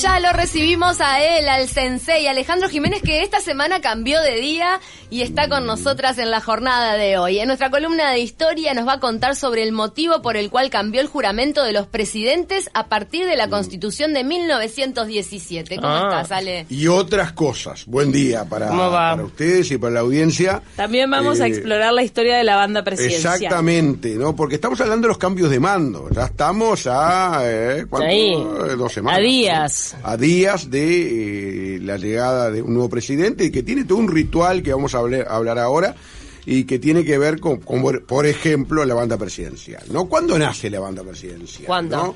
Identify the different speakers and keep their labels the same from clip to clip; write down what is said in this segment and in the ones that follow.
Speaker 1: Ya lo recibimos a él, al sensei Alejandro Jiménez, que esta semana cambió de día y está con nosotras en la jornada de hoy. En nuestra columna de historia nos va a contar sobre el motivo por el cual cambió el juramento de los presidentes a partir de la constitución de 1917. ¿Cómo
Speaker 2: Ah.
Speaker 1: estás, Ale?
Speaker 3: y otras cosas. Buen día para, ustedes y para la audiencia.
Speaker 2: También vamos a
Speaker 3: Eh,
Speaker 2: explorar la historia de la banda presidencial.
Speaker 3: Exactamente, ¿no? Porque estamos hablando de los cambios de mando. Ya estamos a eh, ¿cuánto?
Speaker 2: Ahí.
Speaker 3: Eh, dos semanas.
Speaker 2: A días.
Speaker 3: A días de eh, la llegada de un nuevo presidente y que tiene todo un ritual que vamos a hablar, a hablar ahora y que tiene que ver con, con, por ejemplo, la banda presidencial. ¿No? ¿Cuándo nace la banda presidencial?
Speaker 2: ¿Cuándo?
Speaker 3: ¿no?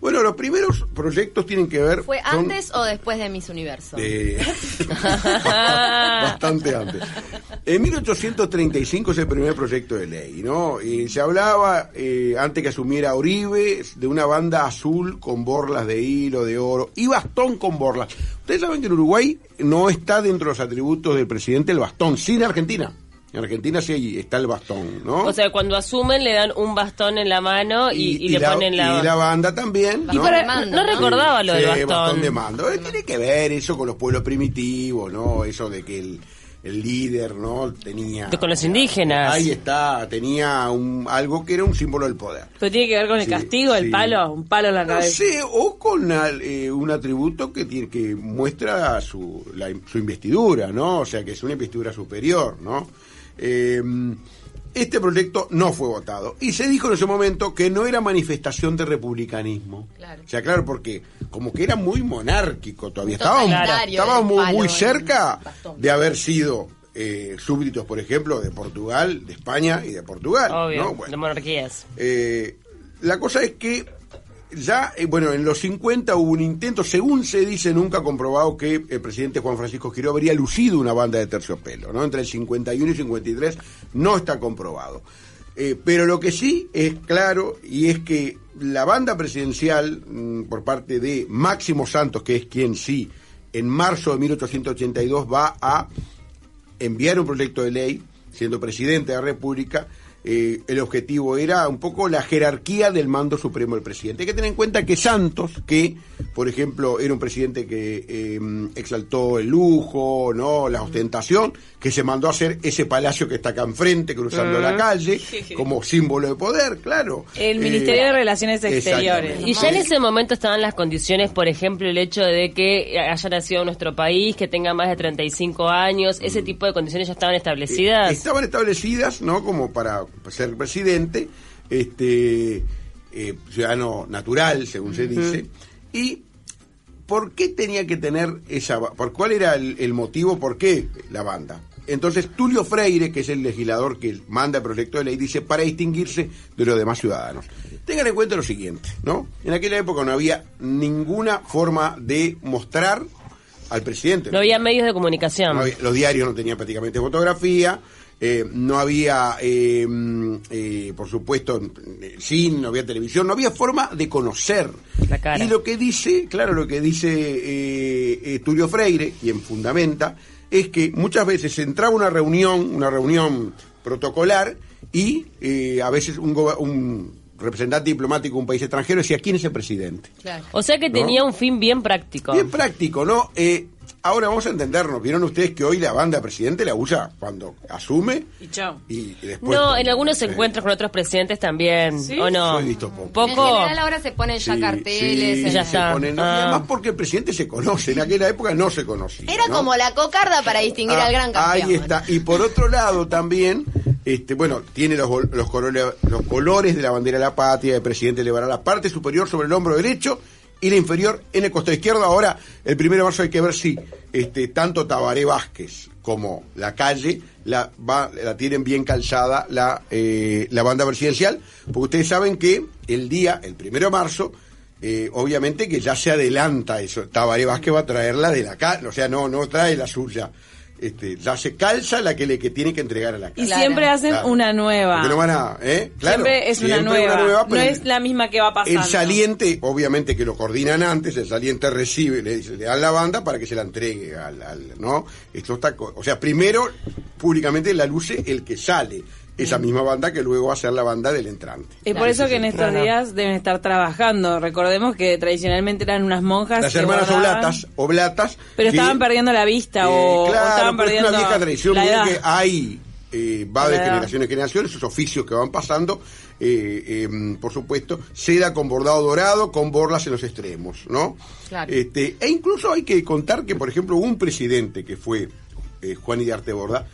Speaker 3: Bueno, los primeros proyectos tienen que ver.
Speaker 1: ¿Fue
Speaker 3: son-
Speaker 1: antes o después de Miss Universo?
Speaker 3: Eh, bastante antes. En 1835 es el primer proyecto de ley, ¿no? Y se hablaba, eh, antes que asumiera Oribe, de una banda azul con borlas de hilo, de oro, y bastón con borlas. Ustedes saben que en Uruguay no está dentro de los atributos del presidente el bastón, sí en Argentina. En Argentina sí está el bastón, ¿no?
Speaker 2: O sea, cuando asumen le dan un bastón en la mano y, y le ponen la...
Speaker 3: y la banda también,
Speaker 1: Y
Speaker 3: ¿no?
Speaker 1: para-
Speaker 2: no,
Speaker 1: mando,
Speaker 2: no
Speaker 1: ¿no?
Speaker 2: recordaba lo del
Speaker 3: Sí,
Speaker 2: bastón.
Speaker 3: de mando. Eh, Tiene que ver eso con los pueblos primitivos, ¿no? Eso de que el, el líder, ¿no? Tenía...
Speaker 2: Con los indígenas.
Speaker 3: Ahí está, tenía un, algo que era un símbolo del poder.
Speaker 2: Pero tiene que ver con el
Speaker 3: Sí,
Speaker 2: castigo, el
Speaker 3: sí.
Speaker 2: palo, un palo en la
Speaker 3: No
Speaker 2: cabeza.
Speaker 3: sé, o con al- eh, un atributo que tiene que muestra su, la- su investidura, ¿no? O sea, que es una investidura superior, ¿no? Eh, este proyecto no fue votado y se dijo en ese momento que no era manifestación de republicanismo.
Speaker 1: Claro.
Speaker 3: O sea, claro, porque como que era muy monárquico todavía. Estábamos, estábamos muy,
Speaker 1: palo,
Speaker 3: muy cerca de haber sido eh, súbditos, por ejemplo, de Portugal, de España y de Portugal.
Speaker 2: Obvio,
Speaker 3: ¿no? Bueno,
Speaker 2: de monarquías.
Speaker 3: eh, la cosa es que ya, eh, bueno, en los 50 hubo un intento, según se dice, nunca comprobado que el presidente Juan Francisco Giró habría lucido una banda de terciopelo, ¿no? Entre el 51 y 53 no está comprobado. Eh, pero lo que sí es claro y es que la banda presidencial mm, por parte de Máximo Santos, que es quien sí en marzo de 1882 va a enviar un proyecto de ley, siendo presidente de la República, eh, el objetivo era un poco la jerarquía del mando supremo del presidente. Hay que tener en cuenta que Santos, que por ejemplo era un presidente que eh, exaltó el lujo, no la ostentación, que se mandó a hacer ese palacio que está acá enfrente, cruzando la calle, como símbolo de poder, claro.
Speaker 4: El
Speaker 3: Eh,
Speaker 4: Ministerio de Relaciones Exteriores.
Speaker 2: Y ya en ese momento estaban las condiciones, por ejemplo, el hecho de que haya nacido en nuestro país, que tenga más de 35 años, ese tipo de condiciones ya estaban establecidas.
Speaker 3: Eh, estaban establecidas, ¿no? Como para ser presidente, este eh, ciudadano natural, según se dice. Y ¿por qué tenía que tener esa por cuál era el, el motivo por qué la banda? Entonces Tulio Freire, que es el legislador que manda el proyecto de ley, dice para distinguirse de los demás ciudadanos. Tengan en cuenta lo siguiente, ¿no? En aquella época no había ninguna forma de mostrar al presidente.
Speaker 2: No había medios de comunicación.
Speaker 3: No había- los diarios no tenían prácticamente fotografía, eh, no había, eh, por supuesto, cine, no había televisión, no había forma de conocer.
Speaker 2: La cara.
Speaker 3: Y lo que dice, claro, lo que dice eh, eh, Tulio Freire, quien fundamenta, es que muchas veces se entraba una reunión, una reunión protocolar, y eh, a veces un, representante diplomático de un país extranjero decía, ¿quién es el presidente?
Speaker 1: Claro.
Speaker 2: O sea que
Speaker 3: ¿No?
Speaker 2: tenía un fin bien práctico.
Speaker 3: Bien práctico, ¿no? Eh, ahora vamos a entendernos. ¿Vieron ustedes que hoy la banda presidente la usa cuando asume
Speaker 4: Y chao.
Speaker 3: y después...
Speaker 2: no, en algunos
Speaker 3: eh,
Speaker 2: encuentros con otros presidentes también,
Speaker 4: ¿Sí?
Speaker 2: ¿o no?
Speaker 3: Visto poco.
Speaker 1: En
Speaker 2: Poco.
Speaker 1: general ahora se ponen ya
Speaker 3: sí,
Speaker 1: carteles.
Speaker 3: sí,
Speaker 1: en-
Speaker 2: Ya
Speaker 3: se ponen-
Speaker 2: Ah.
Speaker 3: además porque el presidente se conoce. En aquella época no se conocía.
Speaker 1: Era
Speaker 3: ¿no?
Speaker 1: como la cocarda para distinguir
Speaker 3: Ah,
Speaker 1: al gran campeón.
Speaker 3: Ahí está. Y por otro lado también, este, bueno, tiene los, gol- los, colores, los colores de la bandera de la patria, el presidente elevará la parte superior sobre el hombro derecho y la inferior en el costado izquierdo. Ahora, el primero de marzo hay que ver si este, tanto Tabaré Vázquez como la calle la, va, la tienen bien calzada la, eh, la banda presidencial, porque ustedes saben que el día, el primero de marzo, eh, obviamente que ya se adelanta eso. Tabaré Vázquez va a traerla de la calle, o sea, no, no trae la suya. Este, ya se calza la que le que tiene que entregar a la
Speaker 4: Y
Speaker 3: calle.
Speaker 1: Claro.
Speaker 4: siempre hacen
Speaker 3: Claro.
Speaker 4: una nueva.
Speaker 3: Porque no van a, ¿eh? Claro,
Speaker 4: siempre es una nueva. no es la misma que va pasando.
Speaker 3: el saliente, obviamente que lo coordinan antes, el saliente recibe, le, dice, le dan la banda para que se la entregue al, al- ¿no? Esto está, o sea, primero públicamente la luce el que sale. Esa misma banda que luego va a ser la banda del entrante.
Speaker 4: Es por eso que en estos días deben estar trabajando. Recordemos que tradicionalmente eran unas monjas.
Speaker 3: Las
Speaker 4: que
Speaker 3: hermanas oblatas, oblatas.
Speaker 4: Pero
Speaker 3: que,
Speaker 4: estaban perdiendo la vista
Speaker 3: eh,
Speaker 4: o, o
Speaker 3: claro,
Speaker 4: estaban perdiendo
Speaker 3: es una vieja tradición
Speaker 4: la edad.
Speaker 3: que hay eh, va de generación en generación, esos oficios que van pasando, eh, eh, por supuesto, seda con bordado dorado, con borlas en los extremos, ¿no?
Speaker 1: Claro.
Speaker 3: Este, e incluso hay que contar que, por ejemplo, hubo un presidente que fue eh, Juan Iriarte Borda,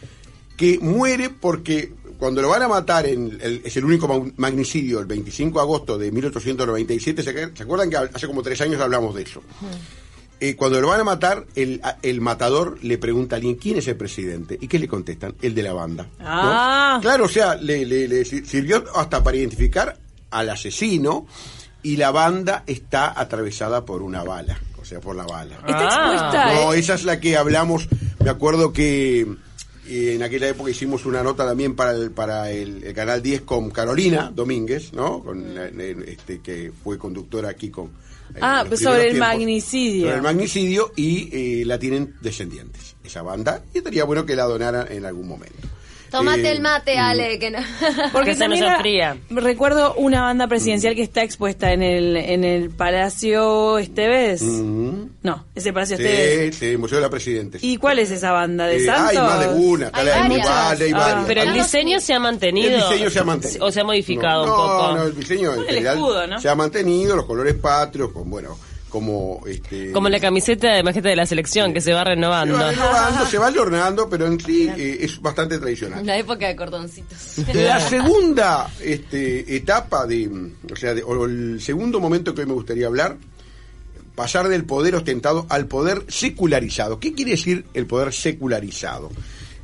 Speaker 3: que muere porque cuando lo van a matar, en el- es el único mag- magnicidio, el 25 de agosto de 1897, ¿se, acuer- ¿se acuerdan que hace como tres años hablamos de eso? Eh, cuando lo van a matar, el, el matador le pregunta a alguien quién es el presidente. ¿Y qué le contestan? El de la banda. ¿no?
Speaker 4: Ah.
Speaker 3: Claro, o sea, le, le- le sir- sirvió hasta para identificar al asesino y la banda está atravesada por una bala, o sea, por la bala.
Speaker 4: Está expuesta.
Speaker 3: No,
Speaker 4: ¿eh?
Speaker 3: esa es la que hablamos. Me acuerdo que eh, en aquella época hicimos una nota también para el, para el, el canal 10 con Carolina Domínguez, ¿no? Con, la- la- este, que fue conductora aquí con. eh,
Speaker 4: Ah, pues sobre el
Speaker 3: tiempos.
Speaker 4: magnicidio.
Speaker 3: Sobre el magnicidio y eh, la tienen descendientes, esa banda. Y estaría bueno que la donaran en algún momento.
Speaker 1: Tómate
Speaker 3: Eh,
Speaker 1: el mate, Ale, que no.
Speaker 4: Porque
Speaker 2: Que se nos enfría.
Speaker 4: recuerdo una banda presidencial que está expuesta en el en el Palacio Esteves.
Speaker 3: mm,
Speaker 4: No, ese Palacio Esteves.
Speaker 3: Sí, sí, Museo de la Presidente.
Speaker 4: ¿Y cuál es esa banda de
Speaker 3: Eh,
Speaker 4: Santos?
Speaker 3: hay más de una,
Speaker 1: Hay
Speaker 3: la de
Speaker 1: varias.
Speaker 3: Mugal, hay
Speaker 4: Ah,
Speaker 3: varias.
Speaker 2: Pero el diseño se ha mantenido.
Speaker 3: El diseño se ha mantenido.
Speaker 2: O se ha modificado
Speaker 3: no,
Speaker 2: un poco.
Speaker 3: No, el diseño en
Speaker 4: El
Speaker 3: general
Speaker 4: escudo, ¿no?
Speaker 3: se ha mantenido, los colores patrios, con bueno, como este
Speaker 2: Como la camiseta de majeta de la selección que se va
Speaker 3: se
Speaker 2: renovando.
Speaker 3: va renovando, se va adornando, pero en sí eh, es bastante tradicional.
Speaker 1: La época de cordoncitos.
Speaker 3: La segunda este, etapa de, o sea, de- o el segundo momento que hoy me gustaría hablar, pasar del poder ostentado al poder secularizado. ¿Qué quiere decir el poder secularizado?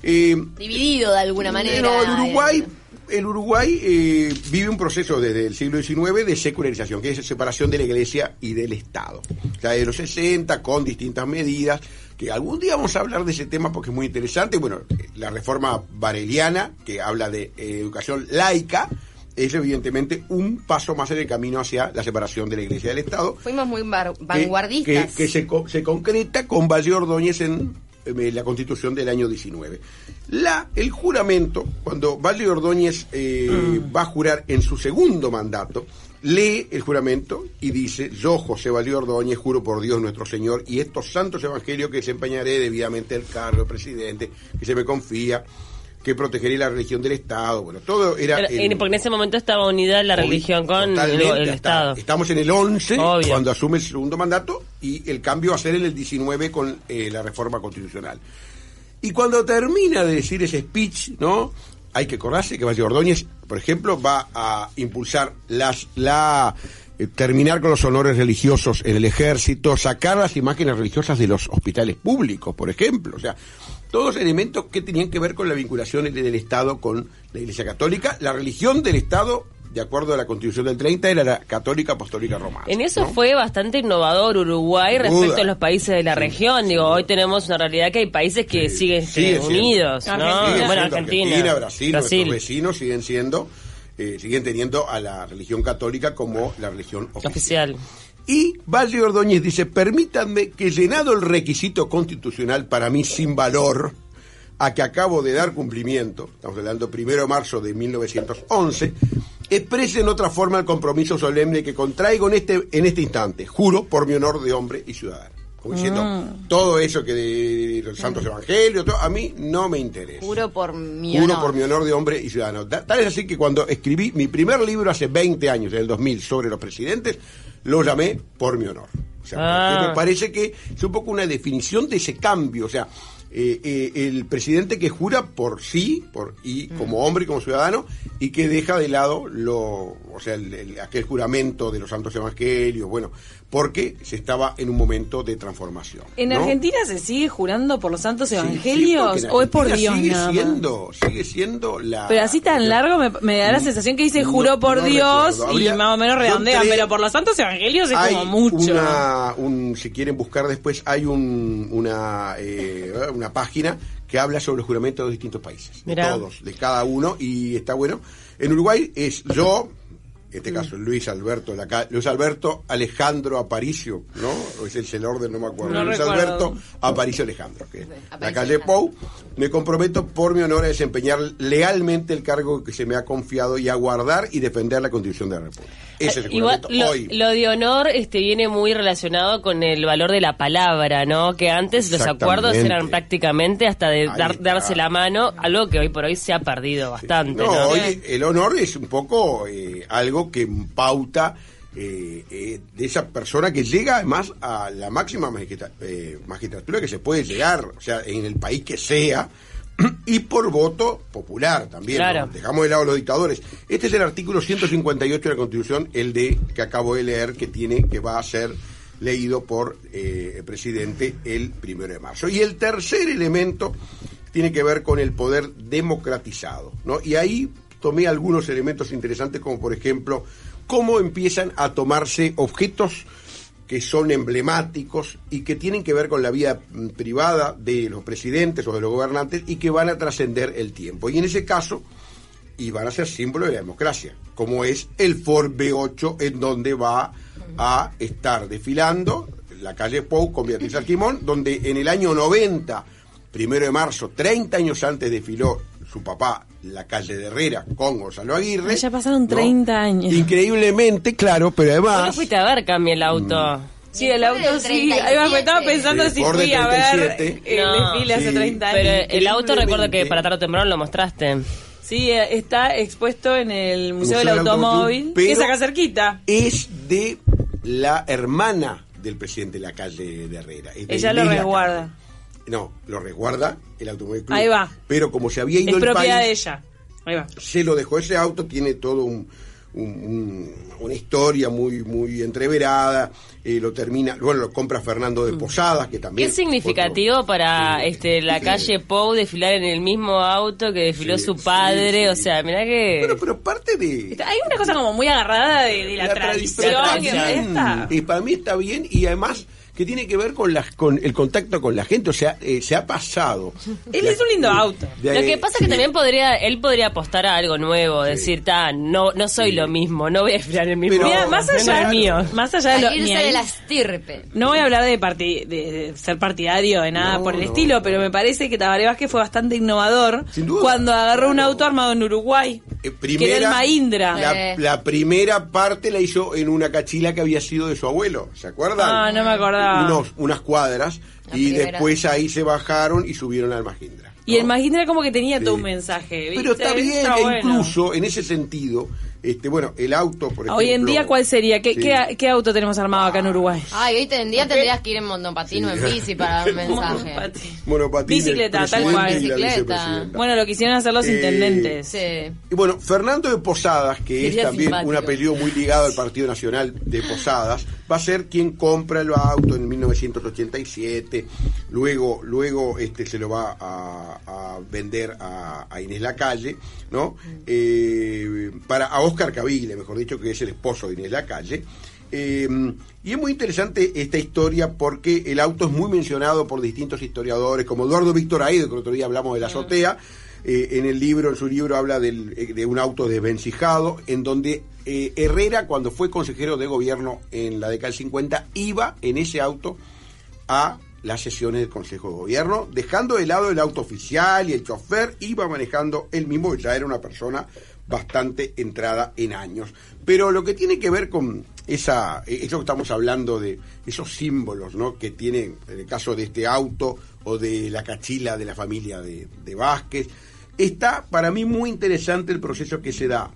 Speaker 3: Eh,
Speaker 1: Dividido de alguna manera.
Speaker 3: No, el Uruguay, el Uruguay eh, vive un proceso desde el siglo XIX de secularización, que es separación de la Iglesia y del Estado. O sea, de los 60, con distintas medidas, que algún día vamos a hablar de ese tema porque es muy interesante. Bueno, la reforma bareliana, que habla de eh, educación laica, es evidentemente un paso más en el camino hacia la separación de la Iglesia y del Estado
Speaker 1: Fuimos muy
Speaker 3: que-
Speaker 1: vanguardistas.
Speaker 3: Que, que se, co- se concreta con Valle Ordóñez en eh, la constitución del año 19. La, el juramento, cuando Valle Ordóñez eh, va a jurar en su segundo mandato, lee el juramento y dice, yo José Valle Ordóñez juro por Dios nuestro Señor y estos santos evangelios que desempeñaré debidamente el cargo de presidente, que se me confía, que protegeré la religión del Estado, bueno, todo era...
Speaker 2: Pero,
Speaker 3: el-
Speaker 2: porque en ese momento estaba unida la religión con el, Estado.
Speaker 3: Estamos en el 11,
Speaker 2: Obvio.
Speaker 3: cuando asume el segundo mandato, y el cambio va a ser en el 19 con eh, la reforma constitucional. Y cuando termina de decir ese speech, ¿no? Hay que acordarse que Valle Ordóñez, por ejemplo, va a impulsar las, la eh, terminar con los honores religiosos en el ejército, sacar las imágenes religiosas de los hospitales públicos, por ejemplo. O sea, todos elementos que tenían que ver con la vinculación del Estado con la Iglesia Católica. La religión del Estado, de acuerdo a la Constitución del 30, era la católica apostólica romana.
Speaker 2: En eso
Speaker 3: ¿no?
Speaker 2: fue bastante innovador Uruguay respecto a los países de la región. Digo, hoy tenemos una realidad que hay países que
Speaker 3: Sí,
Speaker 2: siguen unidos, ¿no?
Speaker 4: Argentina.
Speaker 3: Sigue
Speaker 2: Bueno,
Speaker 3: siendo
Speaker 2: Argentina,
Speaker 3: Brasil, nuestros vecinos siguen siendo, eh, siguen teniendo a la religión católica como la religión oficial.
Speaker 2: oficial.
Speaker 3: Y Valle Ordóñez dice, permítanme que llenado el requisito constitucional para mí sin valor, a que acabo de dar cumplimiento, estamos hablando primero de marzo de 1911, exprese en otra forma el compromiso solemne que contraigo en este, en este instante, juro por mi honor de hombre y ciudadano. Como diciendo, todo eso que de los santos evangelios, todo, a mí no me interesa.
Speaker 1: Juro por mi
Speaker 3: Juro
Speaker 1: honor.
Speaker 3: por mi honor de hombre y ciudadano. Ta- Tal es así que cuando escribí mi primer libro hace 20 años, en el 2000, sobre los presidentes, lo llamé por mi honor. O sea,
Speaker 2: Ah.
Speaker 3: me parece que es un poco una definición de ese cambio. O sea, eh, eh, el presidente que jura por sí, por y como hombre y como ciudadano, y que deja de lado lo, o sea, el- el- aquel juramento de los santos evangelios, bueno, porque se estaba en un momento de transformación.
Speaker 4: ¿En
Speaker 3: ¿no?
Speaker 4: Argentina se sigue jurando por los santos
Speaker 3: sí,
Speaker 4: evangelios o es por Dios
Speaker 3: sigue
Speaker 4: nada más?
Speaker 3: siendo, sigue siendo la
Speaker 4: Pero así tan largo me, me da la sensación que dice
Speaker 3: No-
Speaker 4: juró por
Speaker 3: no
Speaker 4: Dios y más o menos redondean, pero por los santos evangelios es
Speaker 3: hay
Speaker 4: como mucho.
Speaker 3: Una, un, si quieren buscar después, hay un, una, eh, una página que habla sobre los juramentos de los distintos países. De todos, de cada uno, y está bueno. En Uruguay es yo, en este caso Luis Alberto, la Luis Alberto Alejandro Aparicio, ¿no? O es el, el orden, no me acuerdo.
Speaker 4: No
Speaker 3: Luis
Speaker 4: recuerdo.
Speaker 3: Alberto Aparicio Alejandro, que es la calle. Pou. Me comprometo por mi honor a desempeñar lealmente el cargo que se me ha confiado y a guardar y defender la Constitución de la República. Ese
Speaker 2: Eh, Igual, lo,
Speaker 3: hoy.
Speaker 2: lo de honor este, viene muy relacionado con el valor de la palabra, ¿no? Que antes los acuerdos eran prácticamente hasta de dar- darse la mano, algo que hoy por hoy se ha perdido bastante,
Speaker 3: No,
Speaker 2: ¿no?
Speaker 3: hoy el honor es un poco eh, algo que pauta eh, eh, de esa persona que llega además a la máxima eh, magistratura que se puede llegar, o sea, en el país que sea, y por voto popular también.
Speaker 2: Claro.
Speaker 3: ¿no? Dejamos de lado los dictadores. Este es el artículo 158 de la Constitución, el de que acabo de leer, que tiene, que va a ser leído por eh, el presidente el primero de marzo. Y el tercer elemento tiene que ver con el poder democratizado, ¿no? Y ahí tomé algunos elementos interesantes, como por ejemplo, cómo empiezan a tomarse objetos que son emblemáticos y que tienen que ver con la vida mm, privada de los presidentes o de los gobernantes y que van a trascender el tiempo. Y en ese caso, y van a ser símbolo de la democracia, como es el Ford B8, en donde va a estar desfilando la calle Pou con Beatriz Arquimón, donde en el año 90, primero de marzo, 30 años antes desfiló su papá la calle de Herrera con Gonzalo Aguirre.
Speaker 4: Ah, ya pasaron 30 años.
Speaker 3: Increíblemente, claro, pero
Speaker 2: ¿Vos lo
Speaker 3: además...
Speaker 2: fuiste a ver, Cami, el auto?
Speaker 4: Sí, el auto sí. Ahí va, me estaba
Speaker 1: 37.
Speaker 4: pensando si fui a ver
Speaker 3: 37.
Speaker 4: el
Speaker 2: No,
Speaker 4: desfile hace
Speaker 3: sí.
Speaker 4: 30 años.
Speaker 2: Pero el auto recuerdo que para tarde o temprano lo mostraste.
Speaker 4: Sí, eh, está expuesto en el Museo,
Speaker 3: Museo
Speaker 4: del Automóvil,
Speaker 3: Automóvil,
Speaker 4: que es acá cerquita.
Speaker 3: es de la hermana del presidente de la calle de Herrera.
Speaker 4: Ella lo resguarda.
Speaker 3: No, lo resguarda el Automóvil Club.
Speaker 4: Ahí va.
Speaker 3: Pero como se había
Speaker 4: Es
Speaker 3: ido el
Speaker 4: propiedad
Speaker 3: país,
Speaker 4: de ella. Ahí va.
Speaker 3: se lo dejó ese auto, tiene todo un, un- un- una historia muy muy entreverada, eh, lo termina, bueno, lo compra Fernando de Posadas, que también...
Speaker 2: Qué significativo
Speaker 3: otro-
Speaker 2: para este la calle Pou desfilar en el mismo auto que desfiló su padre, o sea, mirá que...
Speaker 3: Bueno, pero parte de...
Speaker 4: Hay una cosa como muy agarrada de, de la,
Speaker 3: La
Speaker 4: tradición.
Speaker 3: tradición
Speaker 4: que esta.
Speaker 3: Y para mí está bien y además que tiene que ver con, las, con el contacto con la gente, o sea, eh, se ha pasado.
Speaker 4: Él es un lindo auto.
Speaker 3: De-
Speaker 2: Lo que pasa es que también podría, él podría apostar a algo nuevo, decir, ta, no, no soy lo mismo, no voy a en el mismo
Speaker 3: Pero-
Speaker 4: Mira, más allá,
Speaker 2: es mío.
Speaker 4: más allá de lo ahí-
Speaker 1: de la estirpe.
Speaker 4: No voy a hablar de, parti- de, de ser partidario de nada
Speaker 3: No,
Speaker 4: por el
Speaker 3: no.
Speaker 4: estilo, pero me parece que Tabaré Vázquez fue bastante innovador
Speaker 3: Sin duda.
Speaker 4: cuando agarró un auto armado en Uruguay,
Speaker 3: Eh,
Speaker 4: que era el Mahindra.
Speaker 3: La,
Speaker 1: Eh.
Speaker 3: la primera parte la hizo en una cachila que había sido de su abuelo, ¿se acuerdan?
Speaker 4: Ah, no me acordaba.
Speaker 3: Unos, unas cuadras
Speaker 1: La
Speaker 3: y
Speaker 1: primera.
Speaker 3: después ahí se bajaron y subieron al Mahindra.
Speaker 4: Y el Mahindra como que tenía
Speaker 3: Sí.
Speaker 4: todo un mensaje.
Speaker 3: Pero está bien,
Speaker 4: Está
Speaker 3: e
Speaker 4: bueno.
Speaker 3: incluso en ese sentido, este, bueno, el auto, por ejemplo.
Speaker 4: Hoy en día, ¿cuál sería? ¿Qué,
Speaker 3: Sí.
Speaker 4: qué, qué auto tenemos armado acá en Uruguay?
Speaker 1: Ay, hoy en día tendrías que ir en monopatín o en
Speaker 3: Sí.
Speaker 1: bici para dar un mensaje.
Speaker 4: Bicicleta, tal cual.
Speaker 1: Bicicleta.
Speaker 4: Bueno, lo quisieron hacer los
Speaker 3: Eh,
Speaker 4: intendentes.
Speaker 1: Sí.
Speaker 3: Y bueno, Fernando de Posadas, que es también
Speaker 1: simpático.
Speaker 3: un apellido muy ligado al Partido Nacional de Posadas, va a ser quien compra el auto en 1987, luego luego este se lo va a, a vender a, a Inés Lacalle, ¿no? Eh, para a Oscar Cavile, mejor dicho, que es el esposo de Inés Lacalle. Eh, y es muy interesante esta historia porque el auto es muy mencionado por distintos historiadores, como Eduardo Víctor Aido, que el otro día hablamos de la azotea. Eh, en el libro, en su libro, habla eh, de un auto desvencijado, en donde eh, Herrera, cuando fue consejero de gobierno en la década del 50, iba en ese auto a las sesiones del Consejo de Gobierno, dejando de lado el auto oficial y el chofer, iba manejando él mismo, ya era una persona bastante entrada en años. Pero lo que tiene que ver con esa, eso que estamos hablando de esos símbolos, ¿no? Que tiene, en el caso de este auto o de la cachila de la familia de, de Vázquez, está para mí muy interesante el proceso que se da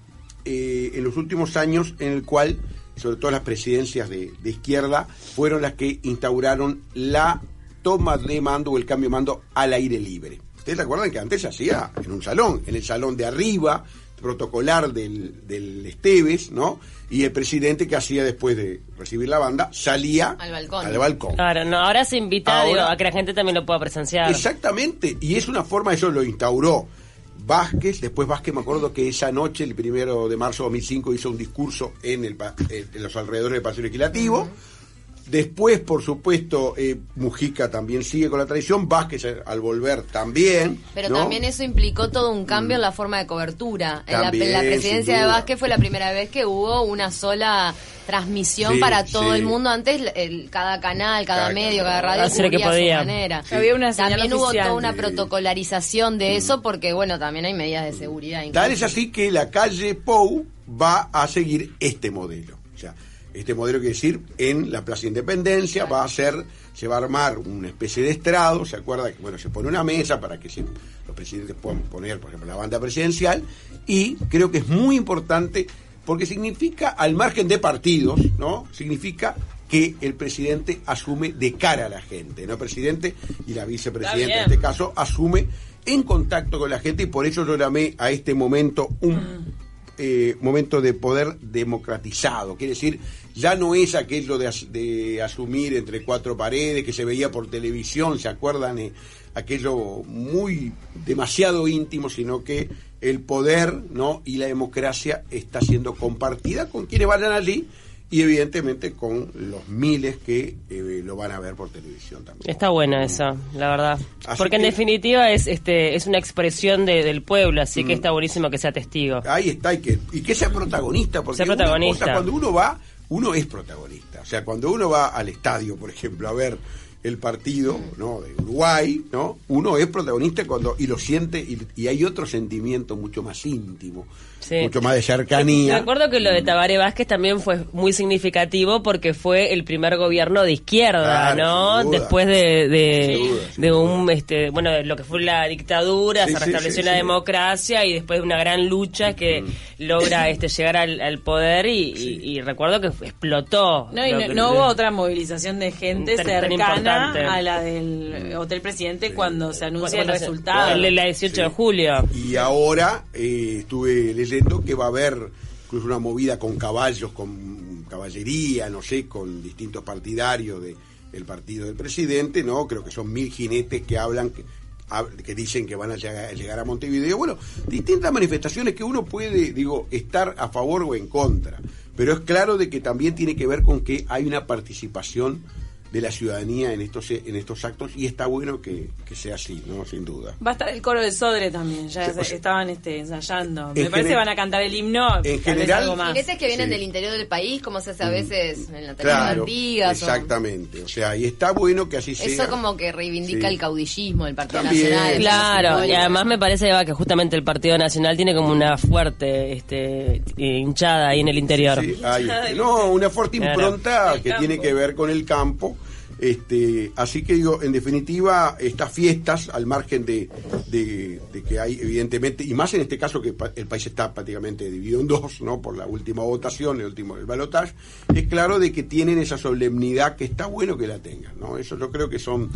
Speaker 3: eh, en los últimos años en el cual, sobre todo las presidencias de, de izquierda, fueron las que instauraron la toma de mando o el cambio de mando al aire libre. Ustedes se acuerdan que antes se hacía en un salón, en el salón de arriba, protocolar del, del Esteves, ¿no? Y el presidente que hacía después de recibir la banda salía
Speaker 1: Al balcón.
Speaker 3: Al balcón.
Speaker 2: Claro, no, ahora se invita
Speaker 3: Ahora-
Speaker 2: digo, a que la gente también lo pueda presenciar.
Speaker 3: Exactamente, y es una forma, eso lo instauró Vázquez, después Vázquez me acuerdo que esa noche, el primero de marzo de 2005, hizo un discurso en, el, en los alrededores del Palacio Legislativo, Después, por supuesto, eh, Mujica también sigue con la tradición, Vázquez eh, al volver también.
Speaker 1: Pero
Speaker 3: ¿no?
Speaker 1: también eso implicó todo un cambio en la forma de cobertura. En la, en presidencia de. Vázquez fue la primera vez que hubo una sola transmisión
Speaker 3: Sí,
Speaker 1: para todo
Speaker 3: sí.
Speaker 1: el mundo. Antes el- cada canal, cada,
Speaker 3: Cada
Speaker 1: medio, cada radio
Speaker 2: lo que
Speaker 1: cubría a su
Speaker 2: podía.
Speaker 1: manera.
Speaker 4: Sí. Había una señal
Speaker 1: También hubo toda una protocolarización de eso porque, bueno, también hay medidas de seguridad.
Speaker 3: Tal es así que la calle Pou va a seguir este modelo. O sea, este modelo quiere decir, en la Plaza Independencia va a ser, se va a armar una especie de estrado, ¿se acuerda? que Bueno, se pone una mesa para que se- los presidentes puedan poner, por ejemplo, la banda presidencial, y creo que es muy importante porque significa, al margen de partidos, ¿no? Significa que el presidente asume de cara a la gente, ¿no? El presidente y la vicepresidenta en este caso asume en contacto con la gente y por eso yo llamé a este momento un eh, momento de poder democratizado. Quiere decir, ya no es aquello de, as- de asumir entre cuatro paredes que se veía por televisión, ¿se acuerdan? Eh, aquello muy demasiado íntimo, sino que el poder ¿no? y la democracia está siendo compartida con quienes vayan allí y evidentemente con los miles que eh, lo van a ver por televisión también.
Speaker 2: Está bueno eso, la verdad.
Speaker 3: Así
Speaker 2: Porque en definitiva es este es una expresión de- del pueblo, así
Speaker 3: Mm.
Speaker 2: que está buenísimo que sea testigo.
Speaker 3: Ahí está, y que, y que sea protagonista, porque
Speaker 2: Sea
Speaker 3: una
Speaker 2: protagonista.
Speaker 3: cosa, cuando uno va, uno es protagonista. O sea, cuando uno va al estadio, por ejemplo, a ver el partido ¿no? de Uruguay, ¿no? uno es protagonista cuando y lo siente y, y hay otro sentimiento mucho más íntimo,
Speaker 2: Sí.
Speaker 3: mucho más de cercanía.
Speaker 2: Recuerdo que lo de Tabaré Vázquez también fue muy significativo porque fue el primer gobierno de izquierda,
Speaker 3: Claro,
Speaker 2: ¿no?
Speaker 3: sin duda.
Speaker 2: Después de, de,
Speaker 3: Sin duda, sin
Speaker 2: de
Speaker 3: duda.
Speaker 2: un, este, bueno, de lo que fue la dictadura,
Speaker 3: Sí,
Speaker 2: se restableció
Speaker 3: sí,
Speaker 2: la
Speaker 3: sí.
Speaker 2: democracia y después de una gran lucha que logra este llegar al, al poder y, y- y recuerdo que explotó.
Speaker 4: No, y
Speaker 2: Lo
Speaker 4: no,
Speaker 2: que-
Speaker 4: no hubo otra movilización de gente
Speaker 2: Tan-
Speaker 4: cercana a la del Hotel Presidente cuando se anuncia el resultado.
Speaker 2: el de la 18 de julio.
Speaker 3: Y ahora eh, estuve leyendo que va a haber incluso una movida con caballos, con caballería, no sé, con distintos partidarios de el partido del presidente, ¿no? Creo que son mil jinetes que hablan, que, dicen que van a llegar a Montevideo. Bueno, distintas manifestaciones que uno puede, digo, estar a favor o en contra. Pero es claro de que también tiene que ver con que hay una participación de la ciudadanía en estos en estos actos y está bueno que, que sea así, ¿no? Sin duda.
Speaker 4: Va a estar el coro del Sodre también, ya
Speaker 3: o sea,
Speaker 4: estaban este, ensayando. Me
Speaker 3: en
Speaker 4: parece que van a cantar el himno. vez
Speaker 3: general-
Speaker 4: algo más.
Speaker 1: Que vienen
Speaker 3: Sí.
Speaker 1: del interior del país, como se hace a veces en la televisión
Speaker 3: Claro,
Speaker 1: antigua.
Speaker 3: exactamente. O sea, y está bueno que así sea.
Speaker 1: Eso como que reivindica
Speaker 3: Sí.
Speaker 1: el caudillismo del Partido
Speaker 3: También.
Speaker 1: Nacional.
Speaker 2: Claro, y
Speaker 1: Eso
Speaker 2: además me parece Eva, que justamente el Partido Nacional tiene como una fuerte este, eh, hinchada ahí en el interior.
Speaker 3: Sí, no, una fuerte impronta que tiene que ver con el campo. Este, así que digo, en definitiva, estas fiestas, al margen de, que hay, evidentemente, y más en este caso que el país está prácticamente dividido en dos, ¿no? Por la última votación, el último el balotaje, es claro de que tienen esa solemnidad que está bueno que la tengan, ¿no? Eso yo creo que son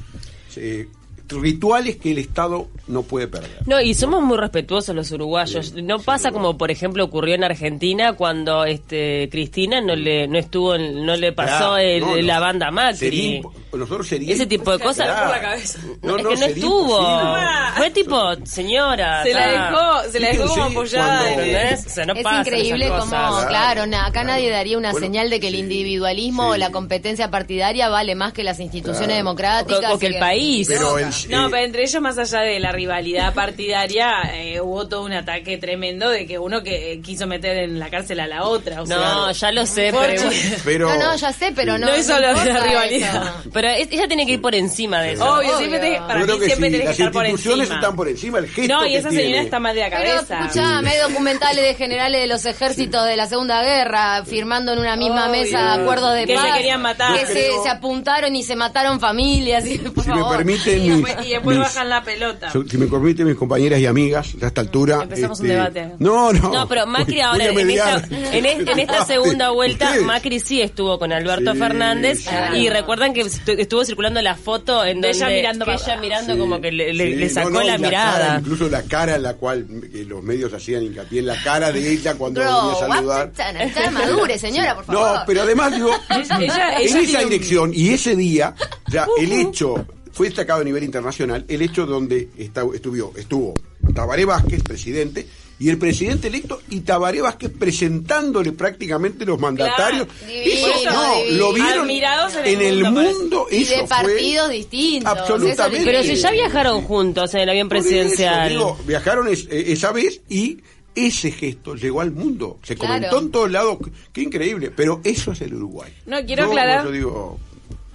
Speaker 3: eh, rituales que el Estado no puede perder.
Speaker 2: No, y somos muy respetuosos los uruguayos. No pasa como, por ejemplo, ocurrió en Argentina cuando este Cristina no le no estuvo, no le pasó
Speaker 3: Claro,
Speaker 2: el-
Speaker 3: no, no.
Speaker 2: la banda
Speaker 3: Sería
Speaker 2: Macri.
Speaker 3: impo- nosotros sería
Speaker 2: Ese tipo de cosas.
Speaker 4: Por la cabeza.
Speaker 2: No, es que no estuvo.
Speaker 3: imposible.
Speaker 2: Fue tipo, señora.
Speaker 4: Se la dejó, se la dejó como apoyada.
Speaker 3: cuando-
Speaker 2: ¿Entendés? O sea, no
Speaker 1: es
Speaker 2: pasan
Speaker 1: increíble como, claro, na- acá
Speaker 3: Claro.
Speaker 1: nadie daría una
Speaker 3: Bueno,
Speaker 1: señal de que el individualismo
Speaker 3: sí.
Speaker 1: o la competencia partidaria vale más que las instituciones
Speaker 3: Claro.
Speaker 1: democráticas.
Speaker 2: O- o que el país.
Speaker 3: Pero el-
Speaker 4: No,
Speaker 3: eh,
Speaker 4: pero entre ellos, más allá de la rivalidad partidaria, eh, hubo todo un ataque tremendo de que uno que eh, quiso meter en la cárcel a la otra. O
Speaker 2: No,
Speaker 4: sea,
Speaker 2: ya lo sé, pero,
Speaker 3: pero
Speaker 1: No, no, ya sé, pero no.
Speaker 4: No es solo la rivalidad.
Speaker 2: pero es- ella tiene que ir por encima de eso.
Speaker 4: Obvio,
Speaker 1: Obvio.
Speaker 4: siempre tenés- para
Speaker 3: yo creo
Speaker 4: mí
Speaker 3: que
Speaker 4: siempre
Speaker 3: sí,
Speaker 4: tenés que
Speaker 3: las
Speaker 4: estar por
Speaker 3: instituciones
Speaker 4: encima.
Speaker 3: están por encima, el gesto
Speaker 4: No, y
Speaker 3: que
Speaker 4: esa
Speaker 3: tiene.
Speaker 4: señora está mal de la
Speaker 1: Pero
Speaker 4: cabeza.
Speaker 1: escuchame, hay documentales de generales de los ejércitos de la Segunda Guerra firmando en una misma
Speaker 4: Obvio.
Speaker 1: mesa acuerdos de
Speaker 4: Que se
Speaker 1: paz.
Speaker 4: querían matar.
Speaker 1: Que
Speaker 3: Yo
Speaker 1: se,
Speaker 3: creo-
Speaker 1: se apuntaron y se mataron familias. y, por
Speaker 3: Si me
Speaker 1: favor.
Speaker 3: permiten,
Speaker 4: Y
Speaker 3: mis-
Speaker 4: después, y después
Speaker 3: mis-
Speaker 4: bajan la pelota.
Speaker 3: so- si me permiten mis compañeras y amigas, a esta altura. este,
Speaker 4: Empezamos un debate.
Speaker 3: No, no.
Speaker 2: No, pero Macri
Speaker 3: voy-
Speaker 2: ahora,
Speaker 3: voy a
Speaker 2: en esta,
Speaker 3: mediar.
Speaker 2: en, es- en esta segunda vuelta,
Speaker 3: Ustedes.
Speaker 2: Macri sí estuvo con Alberto
Speaker 3: Sí,
Speaker 2: Fernández
Speaker 3: sí.
Speaker 2: y recuerdan que estuvo circulando la foto en
Speaker 4: De
Speaker 2: donde
Speaker 4: ella mirando
Speaker 2: que ella mirando
Speaker 3: Sí,
Speaker 2: como que le, le-
Speaker 3: sí,
Speaker 2: le
Speaker 3: no,
Speaker 2: sacó
Speaker 3: no,
Speaker 2: la mirada.
Speaker 3: cara, incluso la cara en la cual que los medios hacían hincapié en la cara de ella cuando venía
Speaker 1: Bro,
Speaker 3: a saludar.
Speaker 1: está madure, señora, por favor.
Speaker 3: No, pero además digo,
Speaker 4: Ella-
Speaker 3: en esa
Speaker 4: un-
Speaker 3: dirección y ese día, ya el hecho fue destacado a nivel internacional, el hecho donde está, estuvo, estuvo Tabaré Vázquez, presidente, y el presidente electo y Tabaré Vázquez presentándole prácticamente los mandatarios.
Speaker 1: Divino,
Speaker 3: Eso, no,
Speaker 1: divino.
Speaker 3: lo vieron
Speaker 4: Admirados en el
Speaker 3: en el
Speaker 4: mundo,
Speaker 3: mundo.
Speaker 1: Y
Speaker 3: eso
Speaker 1: de
Speaker 3: fue
Speaker 1: partidos distintos.
Speaker 3: Absolutamente.
Speaker 2: Pero si ya viajaron juntos en el avión
Speaker 3: Por eso,
Speaker 2: presidencial.
Speaker 3: digo, viajaron es- eh, esa vez y ese gesto llegó al mundo. Se
Speaker 1: Claro.
Speaker 3: comentó en todos lados. Qué increíble. Pero eso es el Uruguay.
Speaker 4: No, quiero
Speaker 3: Yo-
Speaker 4: aclarar-
Speaker 3: Yo digo,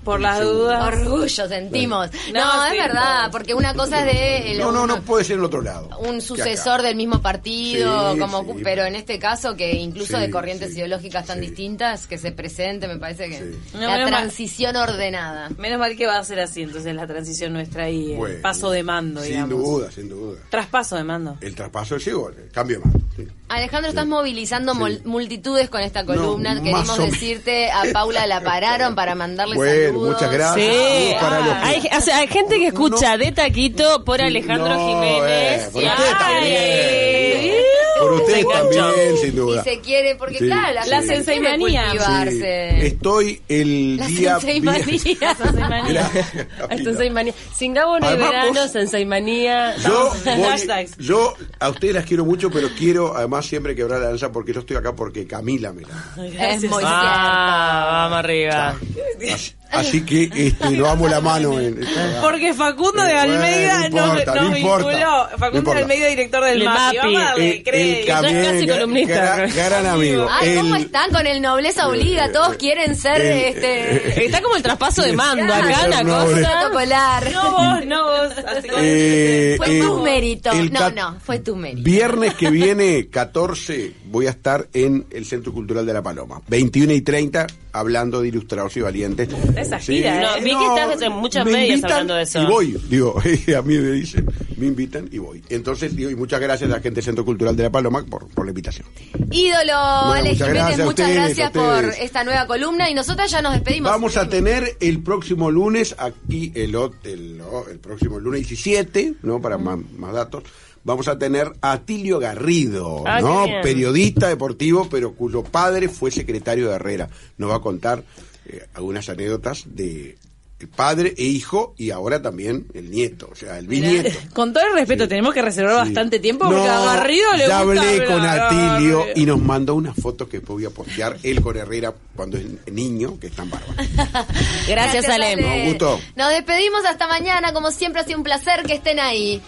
Speaker 4: Por las dudas.
Speaker 1: Orgullo sentimos. No,
Speaker 4: No,
Speaker 1: es
Speaker 4: sí,
Speaker 1: verdad,
Speaker 4: no.
Speaker 1: porque una cosa es de el-
Speaker 3: no, no, no puede ser en el otro lado.
Speaker 1: un sucesor del mismo partido,
Speaker 3: Sí,
Speaker 1: como
Speaker 3: sí.
Speaker 1: pero en este caso que incluso
Speaker 3: Sí,
Speaker 1: de corrientes
Speaker 3: sí,
Speaker 1: ideológicas tan
Speaker 3: sí.
Speaker 1: distintas que se presente, me parece que
Speaker 3: Sí.
Speaker 4: No,
Speaker 1: la
Speaker 4: mal.
Speaker 1: transición ordenada.
Speaker 4: Menos mal que va a ser así, entonces la transición nuestra y el
Speaker 3: Bueno,
Speaker 4: paso de mando,
Speaker 3: Sin
Speaker 4: digamos.
Speaker 3: duda, sin duda.
Speaker 4: Traspaso de mando.
Speaker 3: El traspaso llegó, el cambio de mando. Sí.
Speaker 1: Alejandro, estás movilizando
Speaker 3: Sí.
Speaker 1: multitudes con esta columna.
Speaker 3: No,
Speaker 1: Queremos decirte, a Paula la pararon para mandarle
Speaker 3: Bueno,
Speaker 1: saludos.
Speaker 3: muchas gracias.
Speaker 2: Sí,
Speaker 3: Saludos para los que-
Speaker 2: hay, o sea, hay gente que escucha de taquito por Alejandro
Speaker 3: No,
Speaker 2: Jiménez.
Speaker 3: eh, por
Speaker 2: y-
Speaker 3: usted
Speaker 2: Ay.
Speaker 3: Por usted
Speaker 2: Se enganchó.
Speaker 3: también, sin
Speaker 1: Y
Speaker 3: duda.
Speaker 1: se quiere, porque
Speaker 3: Sí,
Speaker 1: claro, la,
Speaker 3: sí.
Speaker 4: La sensei manía.
Speaker 3: Sí. Estoy el
Speaker 1: La
Speaker 3: día.
Speaker 1: sensei manía.
Speaker 2: Ay,
Speaker 3: Camila.
Speaker 2: Sensei manía. Sin Gabo no hay verano,
Speaker 3: vos-
Speaker 2: Sensei manía.
Speaker 3: Yo, voy- yo a ustedes las quiero mucho, pero quiero además siempre quebrar la lanza porque yo estoy acá porque Camila me la.
Speaker 1: Es muy
Speaker 2: Ah, vamos arriba.
Speaker 3: Así, así que este, lo amo la mano. En,
Speaker 4: Porque Facundo de
Speaker 3: Eh,
Speaker 4: Almeida
Speaker 3: no
Speaker 4: nos,
Speaker 3: importa,
Speaker 4: nos
Speaker 3: no importa.
Speaker 4: vinculó. Facundo de Almeida, director del MAPI.
Speaker 2: Es
Speaker 3: también,
Speaker 2: casi columnista.
Speaker 3: gra- gran amigo.
Speaker 1: Ay, ¿cómo
Speaker 3: El-
Speaker 1: están con el nobleza obliga? Todos quieren ser
Speaker 3: el-
Speaker 1: este
Speaker 2: Está como el traspaso de mando acá, una cosa.
Speaker 4: No vos, no vos. Así como-
Speaker 3: Eh,
Speaker 1: Fue
Speaker 3: eh,
Speaker 1: tu mérito. No, no, fue tu mérito.
Speaker 3: Viernes que viene, 14, voy a estar en el Centro Cultural de La Paloma. 21 y 30, hablando de ilustrados y valientes.
Speaker 4: Esa gira,
Speaker 2: No,
Speaker 4: ¿eh?
Speaker 2: vi que estás en muchas
Speaker 3: me
Speaker 2: medias hablando de eso.
Speaker 3: Y voy, digo, a mí me dicen, me invitan y voy. Entonces, digo, y muchas gracias a la gente del Centro Cultural de La Paloma por, por la invitación.
Speaker 1: Ídolo, Ale
Speaker 3: muchas
Speaker 1: Jiménez,
Speaker 3: gracias a
Speaker 1: muchas
Speaker 3: ustedes,
Speaker 1: gracias por esta nueva columna y nosotras ya nos despedimos.
Speaker 3: Vamos a tener el próximo lunes, aquí el, el, el próximo lunes 17, ¿no? Para más, más datos. Vamos a tener a Atilio Garrido,
Speaker 2: Ah,
Speaker 3: ¿no? Periodista deportivo, pero cuyo padre fue secretario de Herrera. Nos va a contar eh, algunas anécdotas de el padre e hijo y ahora también el nieto, o sea, el bisnieto.
Speaker 4: Con todo el respeto, tenemos que reservar
Speaker 3: Sí.
Speaker 4: bastante tiempo porque
Speaker 3: No,
Speaker 4: a Garrido le
Speaker 3: ya
Speaker 4: gusta
Speaker 3: hablé
Speaker 4: hablar,
Speaker 3: con Atilio
Speaker 4: Garrido.
Speaker 3: y nos mandó una foto que voy a postear él con Herrera cuando es niño, que están bárbaros.
Speaker 2: Gracias, Ale.
Speaker 3: Con gusto.
Speaker 1: Nos despedimos hasta mañana, como siempre ha sido un placer que estén ahí.